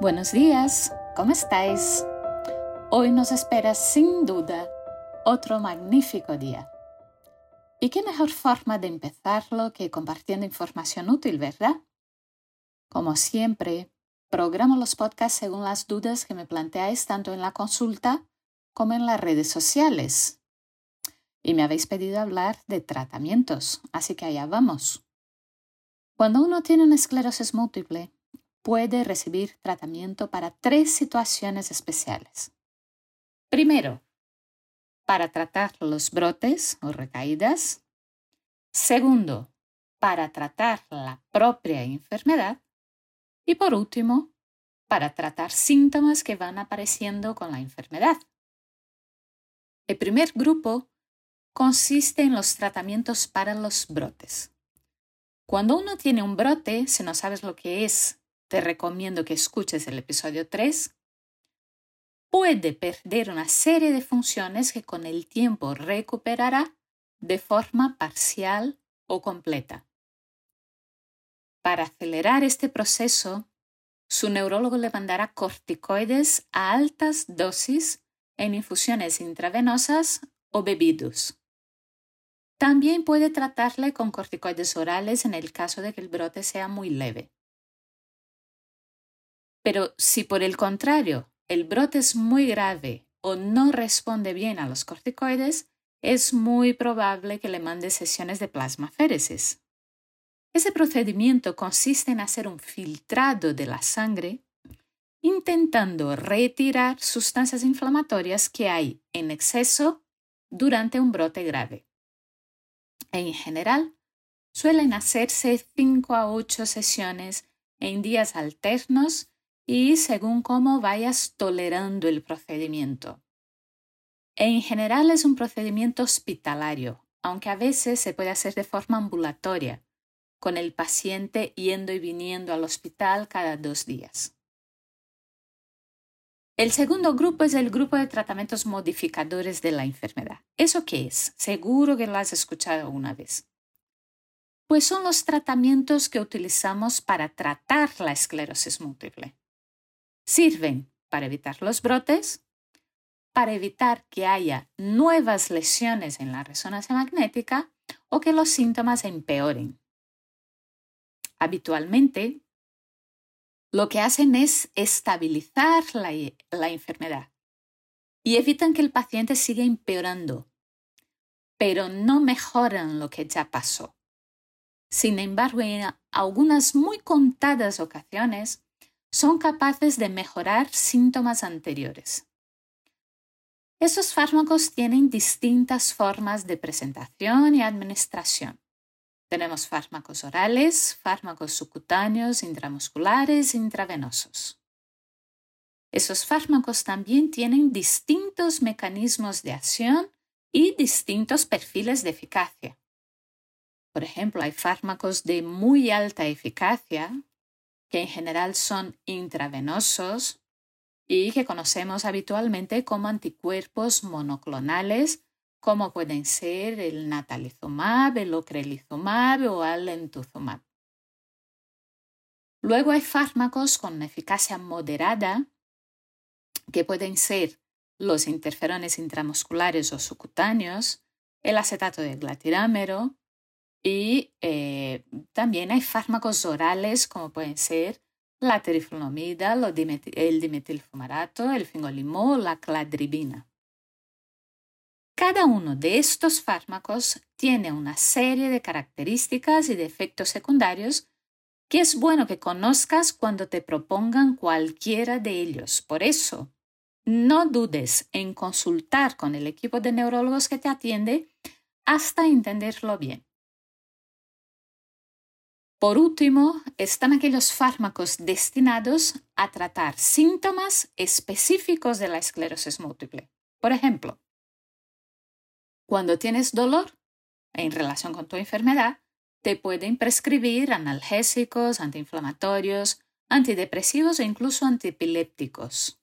Buenos días, ¿cómo estáis? Hoy nos espera sin duda otro magnífico día. ¿Y qué mejor forma de empezarlo que compartiendo información útil, verdad? Como siempre, programo los podcasts según las dudas que me planteáis tanto en la consulta como en las redes sociales. Y me habéis pedido hablar de tratamientos, así que allá vamos. Cuando uno tiene una esclerosis múltiple, puede recibir tratamiento para tres situaciones especiales. Primero, para tratar los brotes o recaídas. Segundo, para tratar la propia enfermedad. Y por último, para tratar síntomas que van apareciendo con la enfermedad. El primer grupo consiste en los tratamientos para los brotes. Cuando uno tiene un brote, si no sabes lo que es te recomiendo que escuches el episodio 3, puede perder una serie de funciones que con el tiempo recuperará de forma parcial o completa. Para acelerar este proceso, su neurólogo le mandará corticoides a altas dosis en infusiones intravenosas o bebidos. También puede tratarle con corticoides orales en el caso de que el brote sea muy leve. Pero si por el contrario el brote es muy grave o no responde bien a los corticoides, es muy probable que le mande sesiones de plasmaféresis. Ese procedimiento consiste en hacer un filtrado de la sangre intentando retirar sustancias inflamatorias que hay en exceso durante un brote grave. En general, suelen hacerse 5 a 8 sesiones en días alternos y según cómo vayas tolerando el procedimiento. En general es un procedimiento hospitalario, aunque a veces se puede hacer de forma ambulatoria, con el paciente yendo y viniendo al hospital cada dos días. El segundo grupo es el grupo de tratamientos modificadores de la enfermedad. ¿Eso qué es? Seguro que lo has escuchado una vez. Pues son los tratamientos que utilizamos para tratar la esclerosis múltiple. Sirven para evitar los brotes, para evitar que haya nuevas lesiones en la resonancia magnética o que los síntomas empeoren. Habitualmente, lo que hacen es estabilizar la, la, enfermedad y evitan que el paciente siga empeorando, pero no mejoran lo que ya pasó. Sin embargo, en algunas muy contadas ocasiones, son capaces de mejorar síntomas anteriores. Esos fármacos tienen distintas formas de presentación y administración. Tenemos fármacos orales, fármacos subcutáneos, intramusculares e intravenosos. Esos fármacos también tienen distintos mecanismos de acción y distintos perfiles de eficacia. Por ejemplo, hay fármacos de muy alta eficacia, que en general son intravenosos y que conocemos habitualmente como anticuerpos monoclonales, como pueden ser el natalizumab, el ocrelizumab o el lentuzumab. Luego hay fármacos con eficacia moderada, que pueden ser los interferones intramusculares o subcutáneos, el acetato de glatirámero, y eh, también hay fármacos orales como pueden ser la teriflunomida, el dimetilfumarato, el fingolimod o la cladribina. Cada uno de estos fármacos tiene una serie de características y de efectos secundarios que es bueno que conozcas cuando te propongan cualquiera de ellos. Por eso, no dudes en consultar con el equipo de neurólogos que te atiende hasta entenderlo bien. Por último, están aquellos fármacos destinados a tratar síntomas específicos de la esclerosis múltiple. Por ejemplo, cuando tienes dolor en relación con tu enfermedad, te pueden prescribir analgésicos, antiinflamatorios, antidepresivos e incluso antipilépticos.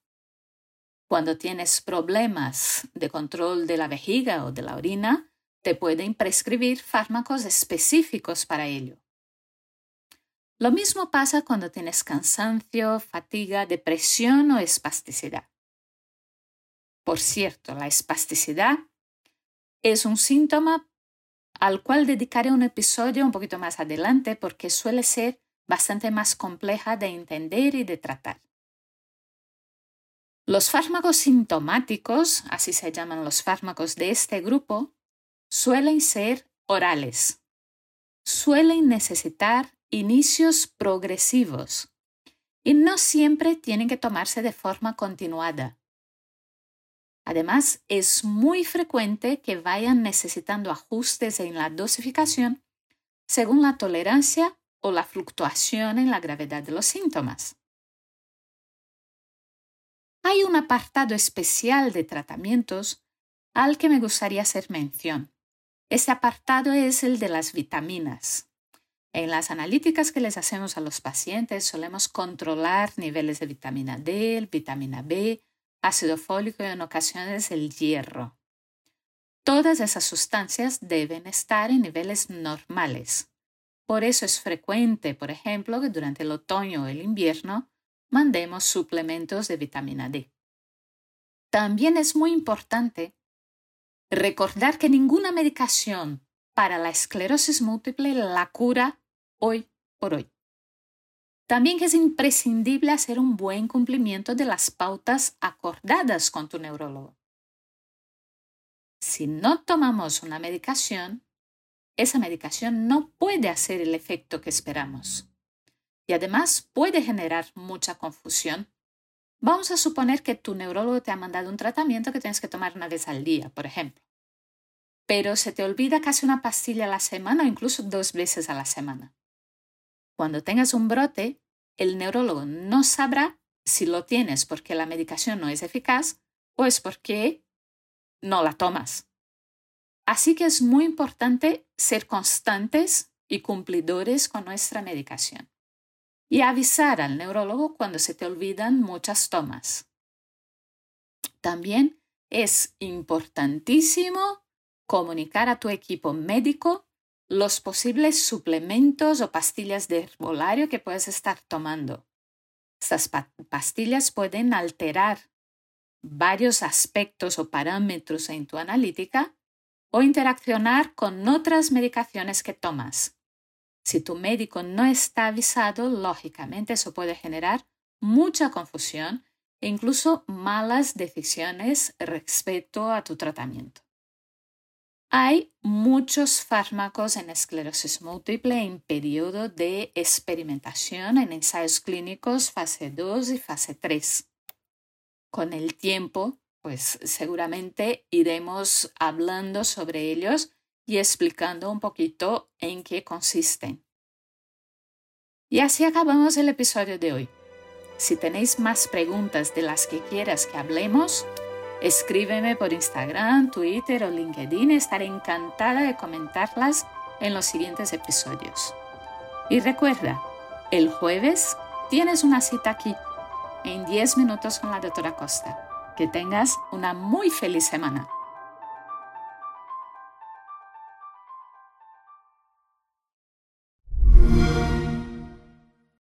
Cuando tienes problemas de control de la vejiga o de la orina, te pueden prescribir fármacos específicos para ello. Lo mismo pasa cuando tienes cansancio, fatiga, depresión o espasticidad. Por cierto, la espasticidad es un síntoma al cual dedicaré un episodio un poquito más adelante porque suele ser bastante más compleja de entender y de tratar. Los fármacos sintomáticos, así se llaman los fármacos de este grupo, suelen ser orales. Suelen necesitar inicios progresivos y no siempre tienen que tomarse de forma continuada. Además, es muy frecuente que vayan necesitando ajustes en la dosificación según la tolerancia o la fluctuación en la gravedad de los síntomas. Hay un apartado especial de tratamientos al que me gustaría hacer mención. Ese apartado es el de las vitaminas. En las analíticas que les hacemos a los pacientes solemos controlar niveles de vitamina D, vitamina B, ácido fólico y en ocasiones el hierro. Todas esas sustancias deben estar en niveles normales. Por eso es frecuente, por ejemplo, que durante el otoño o el invierno mandemos suplementos de vitamina D. También es muy importante recordar que ninguna medicación para la esclerosis múltiple la cura hoy por hoy. También es imprescindible hacer un buen cumplimiento de las pautas acordadas con tu neurólogo. Si no tomamos una medicación, esa medicación no puede hacer el efecto que esperamos. Y además puede generar mucha confusión. Vamos a suponer que tu neurólogo te ha mandado un tratamiento que tienes que tomar una vez al día, por ejemplo. Pero se te olvida casi una pastilla a la semana o incluso dos veces a la semana. Cuando tengas un brote, el neurólogo no sabrá si lo tienes porque la medicación no es eficaz o es porque no la tomas. Así que es muy importante ser constantes y cumplidores con nuestra medicación y avisar al neurólogo cuando se te olvidan muchas tomas. También es importantísimo comunicar a tu equipo médico los posibles suplementos o pastillas de herbolario que puedes estar tomando. Estas pastillas pueden alterar varios aspectos o parámetros en tu analítica o interaccionar con otras medicaciones que tomas. Si tu médico no está avisado, lógicamente eso puede generar mucha confusión e incluso malas decisiones respecto a tu tratamiento. Hay muchos fármacos en esclerosis múltiple en periodo de experimentación en ensayos clínicos fase 2 y fase 3. Con el tiempo, pues seguramente iremos hablando sobre ellos y explicando un poquito en qué consisten. Y así acabamos el episodio de hoy. Si tenéis más preguntas de las que quieras que hablemos, Escríbeme por Instagram, Twitter o LinkedIn. Estaré encantada de comentarlas en los siguientes episodios. Y recuerda, el jueves tienes una cita aquí, en 10 minutos con la doctora Costa. Que tengas una muy feliz semana.